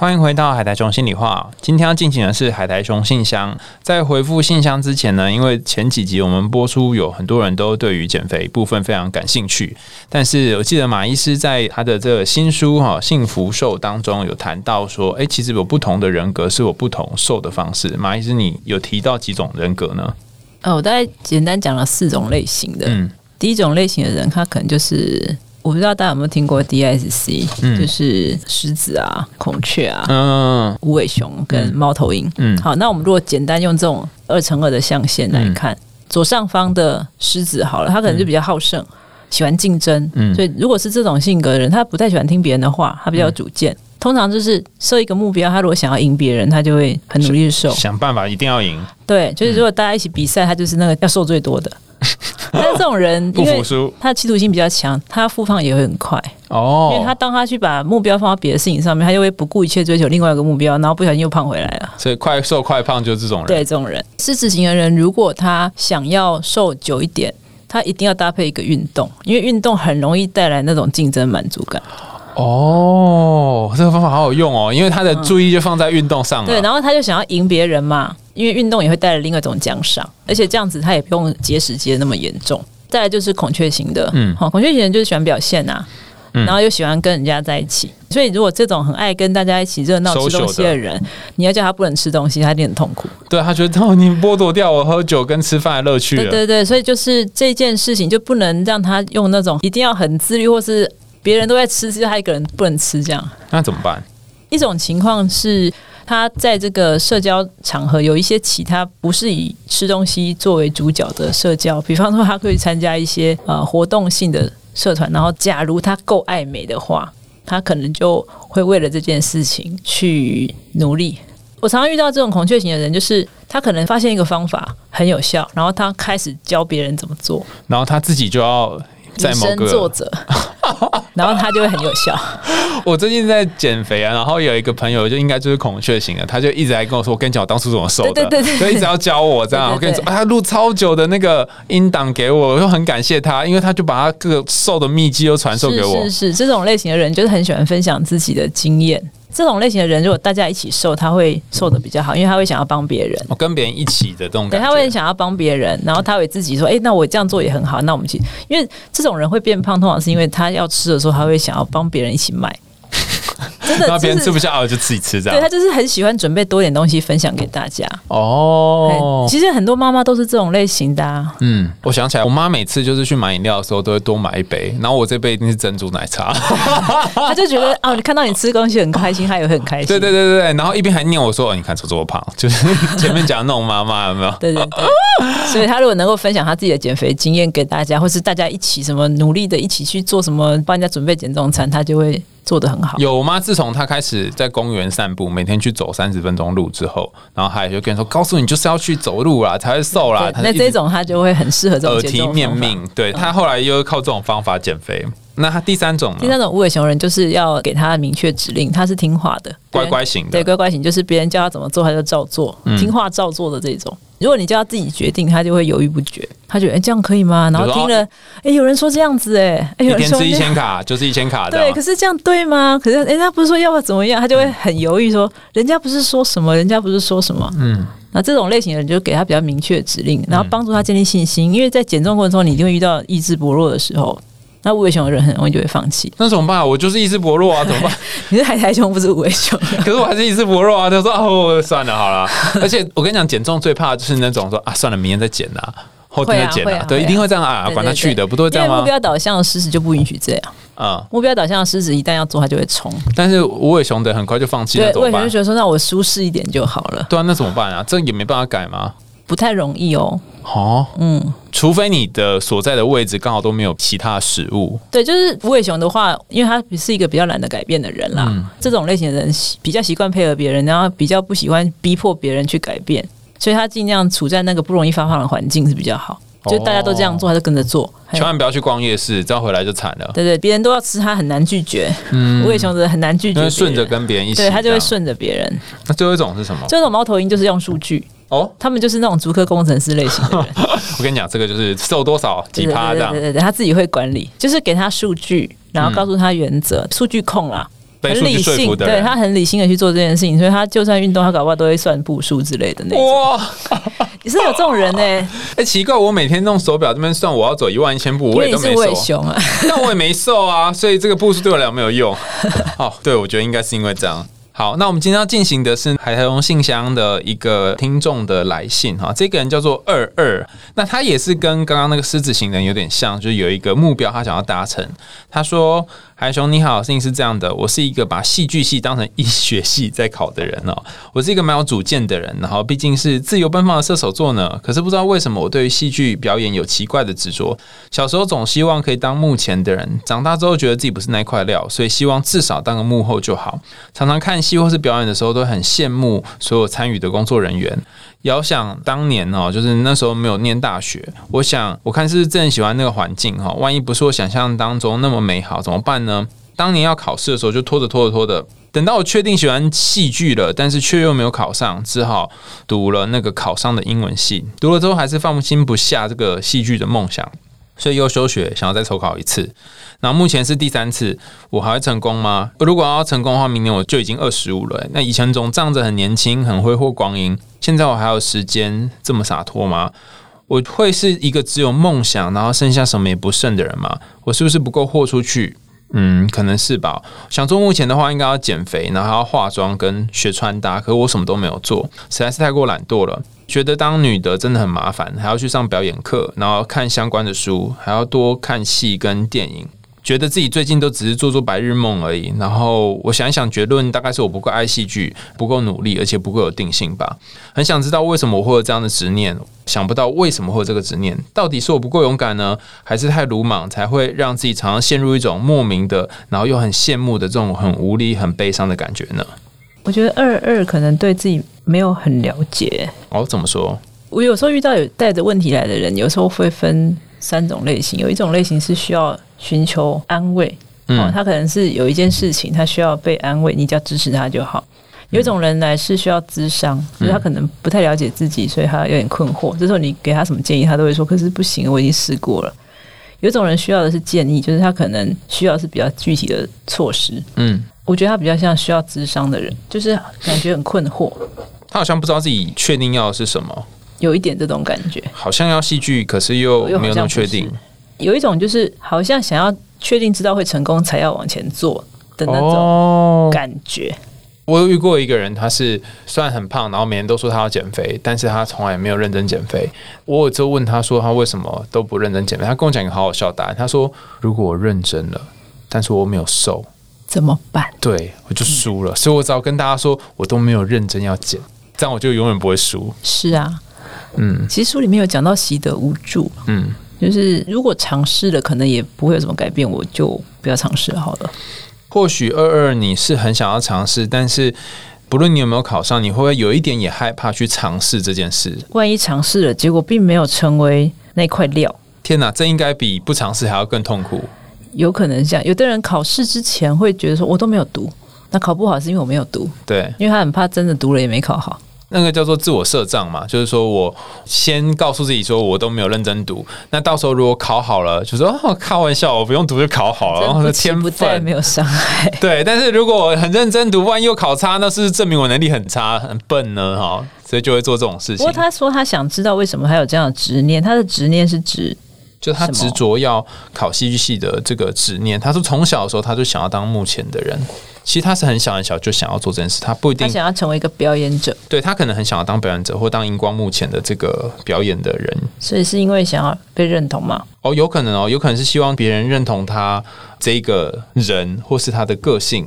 欢迎回到海苔熊心里话。今天要进行的是海苔熊信箱。在回复信箱之前呢，因为前几集我们播出有很多人都对于减肥部分非常感兴趣，但是我记得马医师在他的这个新书哈《幸福瘦》当中有谈到说，哎，其实有不同的人格是有不同瘦的方式。马医师，你有提到几种人格呢？呃，我大概简单讲了四种类型的。嗯第一种类型的人，他可能就是我不知道大家有没有听过 DISC，、嗯就是狮子啊、孔雀啊、嗯无尾熊跟猫头鹰。嗯好，那我们如果简单用这种二乘二的象限来看，左上方的狮子好了，他可能就比较好胜，喜欢竞争。嗯所以如果是这种性格的人，他不太喜欢听别人的话，他比较有主见。通常就是设一个目标，他如果想要赢别人，他就会很努力去瘦。想办法一定要赢，对，就是如果大家一起比赛，他就是那个要瘦最多的。但是这种人，不服输他企图心比较强，他复胖也会很快，哦因为他当他去把目标放到别的事情上面，他就会不顾一切追求另外一个目标，然后不小心又胖回来了。所以快瘦快胖就是这种人。对这种人，狮子型的人，如果他想要瘦久一点，他一定要搭配一个运动，因为运动很容易带来那种竞争满足感。哦，这个方法好好用哦，因为他的注意就放在运动上了。对，然后他就想要赢别人嘛，因为运动也会带来另外一种奖赏，而且这样子他也不用节食节的那么严重。再来就是孔雀型的，嗯嗯，好，孔雀型人就是喜欢表现呐、嗯然后又喜欢跟人家在一起，所以如果这种很爱跟大家一起热闹吃东西的人，你要叫他不能吃东西，他一定很痛苦。对他觉得哦，你剥夺掉我喝酒跟吃饭的乐趣了。对对对，所以就是这件事情就不能让他用那种一定要很自律，或是别人都在吃，只有他一个人不能吃这样。那怎么办？一种情况是，他在这个社交场合有一些其他不是以吃东西作为主角的社交，比方说他可以参加一些呃活动性的社团，然后假如他够爱美的话，他可能就会为了这件事情去努力。我常常遇到这种孔雀型的人，就是他可能发现一个方法很有效，然后他开始教别人怎么做，然后他自己就要在以某个。身作则，然后他就会很有效。我最近在减肥啊，然后有一个朋友就应该就是孔雀型的，他就一直在跟我说：“我跟你讲，我当初怎么瘦的。”对对对對就一直要教我这样。我跟你说，啊他录超久的那个音档给我，我就很感谢他，因为他就把他各个瘦的秘籍都传授给我。是是是，这种类型的人就是很喜欢分享自己的经验。这种类型的人，如果大家一起瘦，他会瘦的比较好，因为他会想要帮别人。我跟别人一起的这种对，感觉，他会想要帮别人，然后他会自己说：“哎、那我这样做也很好，那我们一起。”因为这种人会变胖，通常是因为他要吃的时候，他会想要帮别人一起买。真的，然后别人吃不下，我就自己吃这样。对他就是很喜欢准备多点东西分享给大家。哦，其实很多妈妈都是这种类型的啊。嗯，我想起来，我妈每次就是去买饮料的时候，都会多买一杯，然后我这杯一定是珍珠奶茶。他就觉得哦，你看到你吃东西很开心，他也会很开心。对对对对对，然后一边还念我说：“哦，你看丑这么胖。”就是前面讲的那种妈妈有没有？对对对，所以他如果能够分享他自己的减肥经验给大家，或是大家一起什么努力的一起去做什么，帮人家准备减重餐，他就会做得很好。有我妈自从他开始在公园散步，每天去走三十分钟路之后，然后她也就跟你说：“告诉你就是要去走路啦，才会瘦啦。对”她就一直那这种他就会很适合这种耳提。面命，对他后来又靠这种方法减肥。那他第三种呢？第三种无尾熊人就是要给他明确指令，他是听话的，乖乖型的对，乖乖型就是别人叫他怎么做他就照做，嗯听话照做的这种。如果你叫他自己决定，他就会犹豫不决，他觉得哎、这样可以吗？然后听了哎、有人说这样子哎、哎、有人说一天吃一千卡 就是一千卡的对，可。是这样对吗？可是人家不是说要不要怎么样，他就会很犹豫说，人家不是说什么，人家不是说什么。嗯，那这种类型的人就给他比较明确的指令，然后帮助他建立信心，因为在减重过程中你一定会遇到意志薄弱的时候。那无尾熊的人很容易就会放弃。那怎么办？我就是意志薄弱啊，怎么办？你是海苔熊，不是无尾熊。可是我还是意志薄弱啊。他说：“哦，算了，好了。”而且我跟你讲，减重最怕的就是那种说啊，算了，明天再减啦，后天再减啊会啊会啊一定会这样啊，管他去的，不都会这样吗目？标导向的狮子就不允许这样。嗯，目标导向的狮子一旦要做，他就会冲。但是无尾熊的很快就放弃了，无尾熊就？觉得说，那我舒适一点就好了，对啊，那怎么办啊？这也没办法改吗？不太容易哦。哦，嗯，除非你的所在的位置刚好都没有其他食物，对，就是无尾熊的话，因为它是一个比较懒得改变的人啦，嗯这种类型的人比较习惯配合别人，然后比较不喜欢逼迫别人去改变，所以他尽量处在那个不容易发胖的环境是比较好。就大家都这样做，他就跟着做。千万不要去逛夜市，这样回来就惨了。对对，别人都要吃，他很难拒绝。嗯，无尾熊的很难拒绝顺着跟别人一起，对他就会。顺着别人。那最后一种是什么？这种猫头鹰就是用数据，哦，他们就是那种足科工程师类型的人，我跟你讲，这个就是瘦多少几对趴这样对对，对对，他自己会管理，就是给他数据，然后告诉他原则，数据控啦。很理性，说服的人。对他很理性的去做这件事情，所以他就算运动，他搞不好都会算步数之类的那种。哇，也是有这种人呢、哎、奇怪，我每天弄手表这边算我要走一万一千步，因我也都没瘦，熊啊。但我也没瘦啊，所以这个步数对我来讲没有用。哦，对，我觉得应该是因为这样。好，那我们今天要进行的是海苔龙信箱的一个听众的来信哈，这个人叫做二二，那他也是跟刚刚那个狮子型人有点像，就是有一个目标他想要达成。他说：“海熊你好，事情是这样的，我是一个把戏剧系当成医学系在考的人哦，我是一个蛮有主见的人，然后毕竟是自由奔放的射手座呢，可是不知道为什么我对于戏剧表演有奇怪的执着。小时候总希望可以当幕前的人，长大之后觉得自己不是那块料，所以希望至少当个幕后就好。常常看戏或是表演的时候，都很羡慕所有参与的工作人员。遥想当年哦，就是那时候没有念大学，我想我看是真喜欢那个环境哈，万一不是我想象当中那么美好，怎么办呢？当年要考试的时候就拖着拖着拖着，等到我确定喜欢戏剧了，但是却又没有考上，只好读了那个考上的英文系。读了之后还是放心不下这个戏剧的梦想，所以又休学，想要再重考一次。然后目前是第三次，我还会成功吗？如果要成功的话，明年我就已经二十五了。那以前总仗着很年轻、很挥霍光阴，现在我还有时间这么洒脱吗？我会是一个只有梦想，然后剩下什么也不剩的人吗？我是不是不够豁出去？嗯，可能是吧。想做目前的话，应该要减肥，然后还要化妆跟学穿搭，可我什么都没有做，实在是太过懒惰了。觉得当女的真的很麻烦，还要去上表演课，然后看相关的书，还要多看戏跟电影。觉得自己最近都只是做做白日梦而已。然后我想一想，结论大概是我不够爱戏剧，不够努力，而且不够有定性吧。很想知道为什么我会有这样的执念，想不到为什么会有这个执念。到底是我不够勇敢呢，还是太鲁莽，才会让自己常常陷入一种莫名的，然后又很羡慕的这种很无力、很悲伤的感觉呢？我觉得二二可能对自己没有很了解。哦，怎么说？我有时候遇到有带着问题来的人，有时候会分三种类型。有一种类型是需要寻求安慰，哦嗯，他可能是有一件事情，他需要被安慰，你只要支持他就好。有一种人来是需要咨商，就是他可能不太了解自己，所以他有点困惑。这时候你给他什么建议，他都会说：“可是不行，我已经试过了。”有一种人需要的是建议，就是他可能需要是比较具体的措施。嗯，我觉得他比较像需要咨商的人，就是感觉很困惑，他好像不知道自己确定要的是什么，有一点这种感觉。好像要戏剧，可是又没有那么确定。有一种就是好像想要确定知道会成功才要往前做的那种哦，感觉。我有遇过一个人，他是虽然很胖，然后每天都说他要减肥，但是他从来没有认真减肥。我有就问他说他为什么都不认真减肥，他跟我讲一个好好笑的答案，他说如果我认真了，但是我没有瘦，怎么办？对我就输了。所以我只要跟大家说我都没有认真要减，这样我就永远不会输。是啊，嗯其实书里面有讲到习得无助，嗯，就是如果尝试了，可能也不会有什么改变，我就不要尝试好了。或许二二你是很想要尝试，但是不论你有没有考上，你会不会有一点也害怕去尝试这件事？万一尝试了，结果并没有成为那块料，天哪，这应该比不尝试还要更痛苦。有可能这样。有的人考试之前会觉得说，我都没有读，那考不好是因为我没有读，对，因为他很怕真的读了也没考好。那个叫做自我设障嘛，就是说我先告诉自己说我都没有认真读，那到时候如果考好了，就说哦开玩笑，我不用读就考好了，然后真是天不期不待，分没。有伤害。对，但是如果我很认真读，万一又考差，那是不是证明我能力很差、很笨呢？哈，所以就会做这种事情不过。他说他想知道为什么他有这样的执念，他的执念是指就他执着要考戏剧系的这个执念，他说从小的时候他就想要当幕前的人。其实他是很小很小就想要做这件事，他不一定他想要成为一个表演者，对他可能很想要当表演者或当荧光幕前的这个表演的人。所以是因为想要被认同吗？哦，有可能哦，有可能是希望别人认同他这个人，或是他的个性，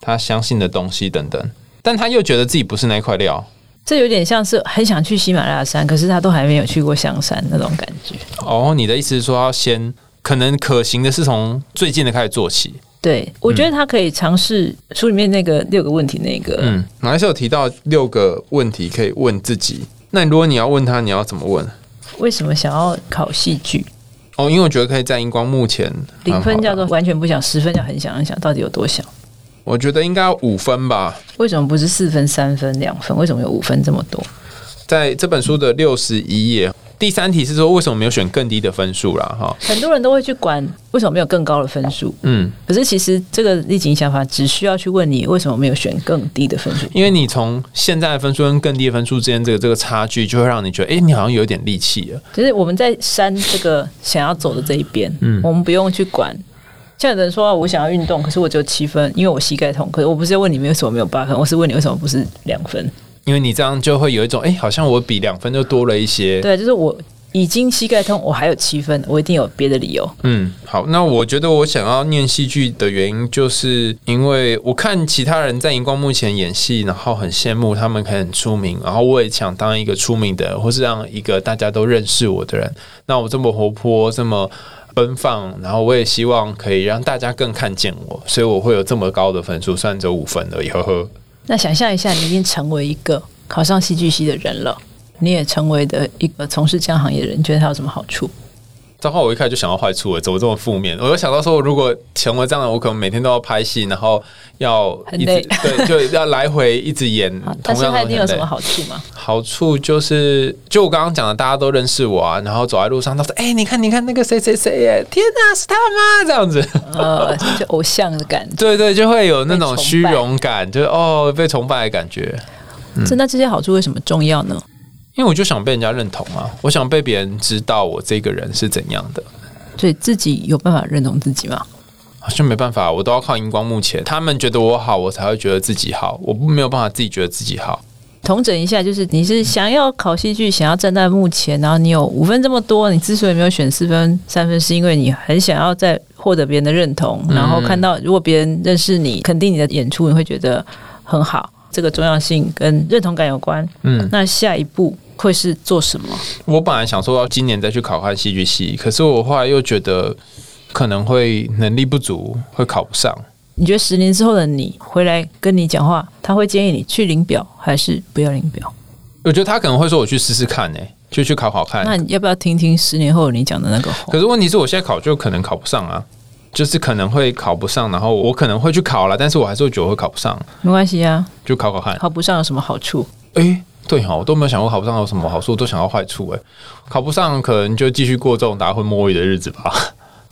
他相信的东西等等。但他又觉得自己不是那块料。这有点像是很想去喜马拉雅山，可是他都还没有去过香山那种感觉。哦，你的意思是说要先可能可行的是从最近的开始做起。对，我觉得他可以尝试书里面那个六个问题那个，嗯，马来西亚有提到六个问题可以问自己。那如果你要问他，你要怎么问？为什么想要考戏剧？哦，因为我觉得可以在荧光幕前零分叫做，做完全不想，十分叫很想很想，到底有多想？我觉得应该要五分吧。为什么不是四分、三分、两分？为什么有五分这么多？在这本书的六十一页，第三题是说为什么没有选更低的分数啦？哈，很多人都会去管为什么没有更高的分数，嗯，可是其实这个立即想法只需要去问你为什么没有选更低的分数。因为你从现在的分数跟更低的分数之间这个这个差距，就会让你觉得，哎、你好像有点力气了。就是我们在删这个想要走的这一边，嗯我们不用去管。像有人说我想要运动，可是我只有七分，因为我膝盖痛。可是我不是要问你为什么没有八分，我是问你为什么不是两分。因为你这样就会有一种，哎、好像我比两分就多了一些。对，就是我已经膝盖痛，我还有七分，我一定有别的理由。嗯，好，那我觉得我想要念戏剧的原因，就是因为我看其他人在荧光幕前演戏，然后很羡慕他们可以很出名，然后我也想当一个出名的，或是让一个大家都认识我的人。那我这么活泼，这么奔放，然后我也希望可以让大家更看见我，所以我会有这么高的分数，虽然只有五分而已，呵呵。那想象一下，你已经成为一个考上戏剧系的人了，你也成为的一个从事这样行业的人，你觉得它有什么好处？糟糕，我一开始就想到坏处了，怎么这么负面？我就想到说，如果成为这样的，我可能每天都要拍戏，然后要一直很累对，就要来回一直演啊但是同样的很累。它一定有什么好处吗？好处就是，就我刚刚讲的，大家都认识我啊，然后走在路上，他说：“哎、你看，你看那个谁谁谁耶，天哪，是他吗？”这样子，呃，就偶像的感觉。对对，就会有那种虚荣感，就是哦，被崇拜的感觉。嗯这那这些好处为什么重要呢？因为我就想被人家认同啊，我想被别人知道我这个人是怎样的。所以自己有办法认同自己吗？好像没办法，我都要靠荧光幕前，他们觉得我好，我才会觉得自己好，我没有办法自己觉得自己好。统整一下，就是你是想要考戏剧，想要站在幕前，然后你有五分这么多，你之所以没有选四分、三分，是因为你很想要在获得别人的认同，嗯然后看到如果别人认识你、肯定你的演出，你会觉得很好。这个重要性跟认同感有关。嗯，那下一步会是做什么？我本来想说要今年再去考看戏剧系，可是我后来又觉得可能会能力不足，会考不上。你觉得十年之后的你回来跟你讲话，他会建议你去领表还是不要领表？我觉得他可能会说我去试试看呢、就去考考看。那你要不要听听十年后你讲的那个话？可是问题是我现在考就可能考不上啊，就是可能会考不上，然后我可能会去考了，但是我还是会觉得会考不上，没关系啊，就考考看。考不上有什么好处？诶，对哈，我都没有想过考不上有什么好处，我都想到坏处诶，考不上可能就继续过这种打混摸鱼的日子吧。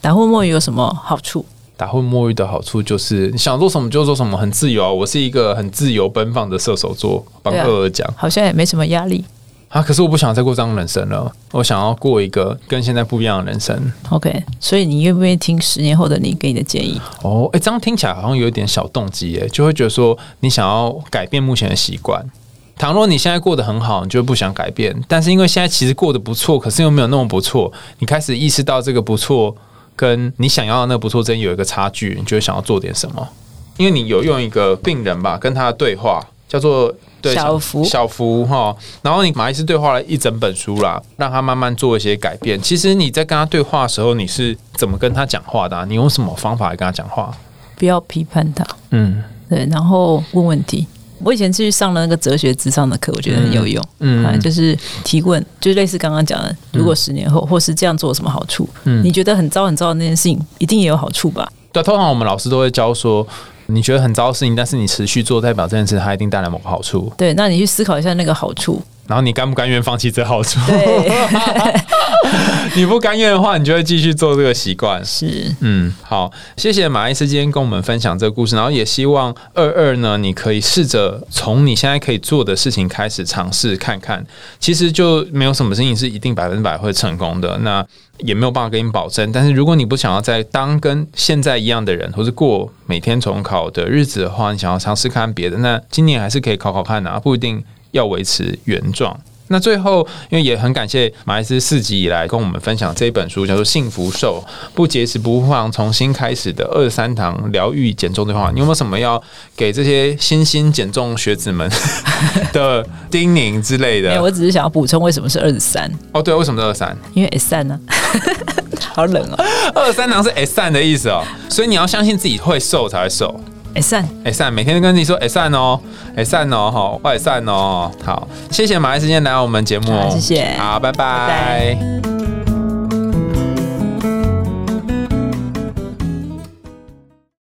打混摸鱼有什么好处？打混摸鱼的好处就是你想做什么就做什么，很自由啊。我是一个很自由奔放的射手座，帮二儿讲好像也没什么压力。啊。可是我不想再过这样的人生了，我想要过一个跟现在不一样的人生。OK，所以你愿不愿意听十年后的你给你的建议？哦，诶，这样听起来好像有一点小动机诶，就会觉得说你想要改变目前的习惯。倘若你现在过得很好，你就不想改变，但是因为现在其实过得不错，可是又没有那么不错，你开始意识到这个不错跟你想要的那个不错之间有一个差距，你就会想要做点什么。因为你有用一个病人吧跟他的对话，叫做对小福小福哈，然后你马医师对话了一整本书啦，让他慢慢做一些改变。其实你在跟他对话的时候，你是怎么跟他讲话的啊、你用什么方法来跟他讲话？不要批判他，嗯对，然后问问题。我以前去上了那个哲学之上的课，我觉得很有用。嗯啊，就是提问，就类似刚刚讲的，如果十年后或是这样做有什么好处？嗯你觉得很糟很糟的那件事情，一定也有好处吧？对，通常我们老师都会教说，你觉得很糟的事情，但是你持续做，代表这件事它一定带来某个好处。对，那你去思考一下那个好处。然后你甘不甘愿放弃这好处？你不甘愿的话，你就会继续做这个习惯。是嗯，好，谢谢马医师今天跟我们分享这个故事，然后也希望二二呢，你可以试着从你现在可以做的事情开始尝试看看。其实就没有什么事情是一定百分之百会成功的，那也没有办法给你保证。但是如果你不想要再当跟现在一样的人，或是过每天重考的日子的话，你想要尝试看别的，那今年还是可以考考看啊，不一定要维持原状。那最后，因为也很感谢马来斯四集以来跟我们分享这一本书，叫做《幸福瘦不节食不胖重新开始的二三堂疗愈减重对话》，你有没有什么要给这些新兴减重学子们 的叮咛之类没有，的？我只是想要补充为什么是二十三，哦，对，为什么是二三？因为 S 三呢，好冷哦。二三堂是 S 三的意思哦，所以你要相信自己会瘦才会瘦。哎散，哎散，每天都跟自己说哎散哦，哎散哦，好，快散哦，好，谢谢马来时间来我们节目哦，好谢谢。好，拜。拜拜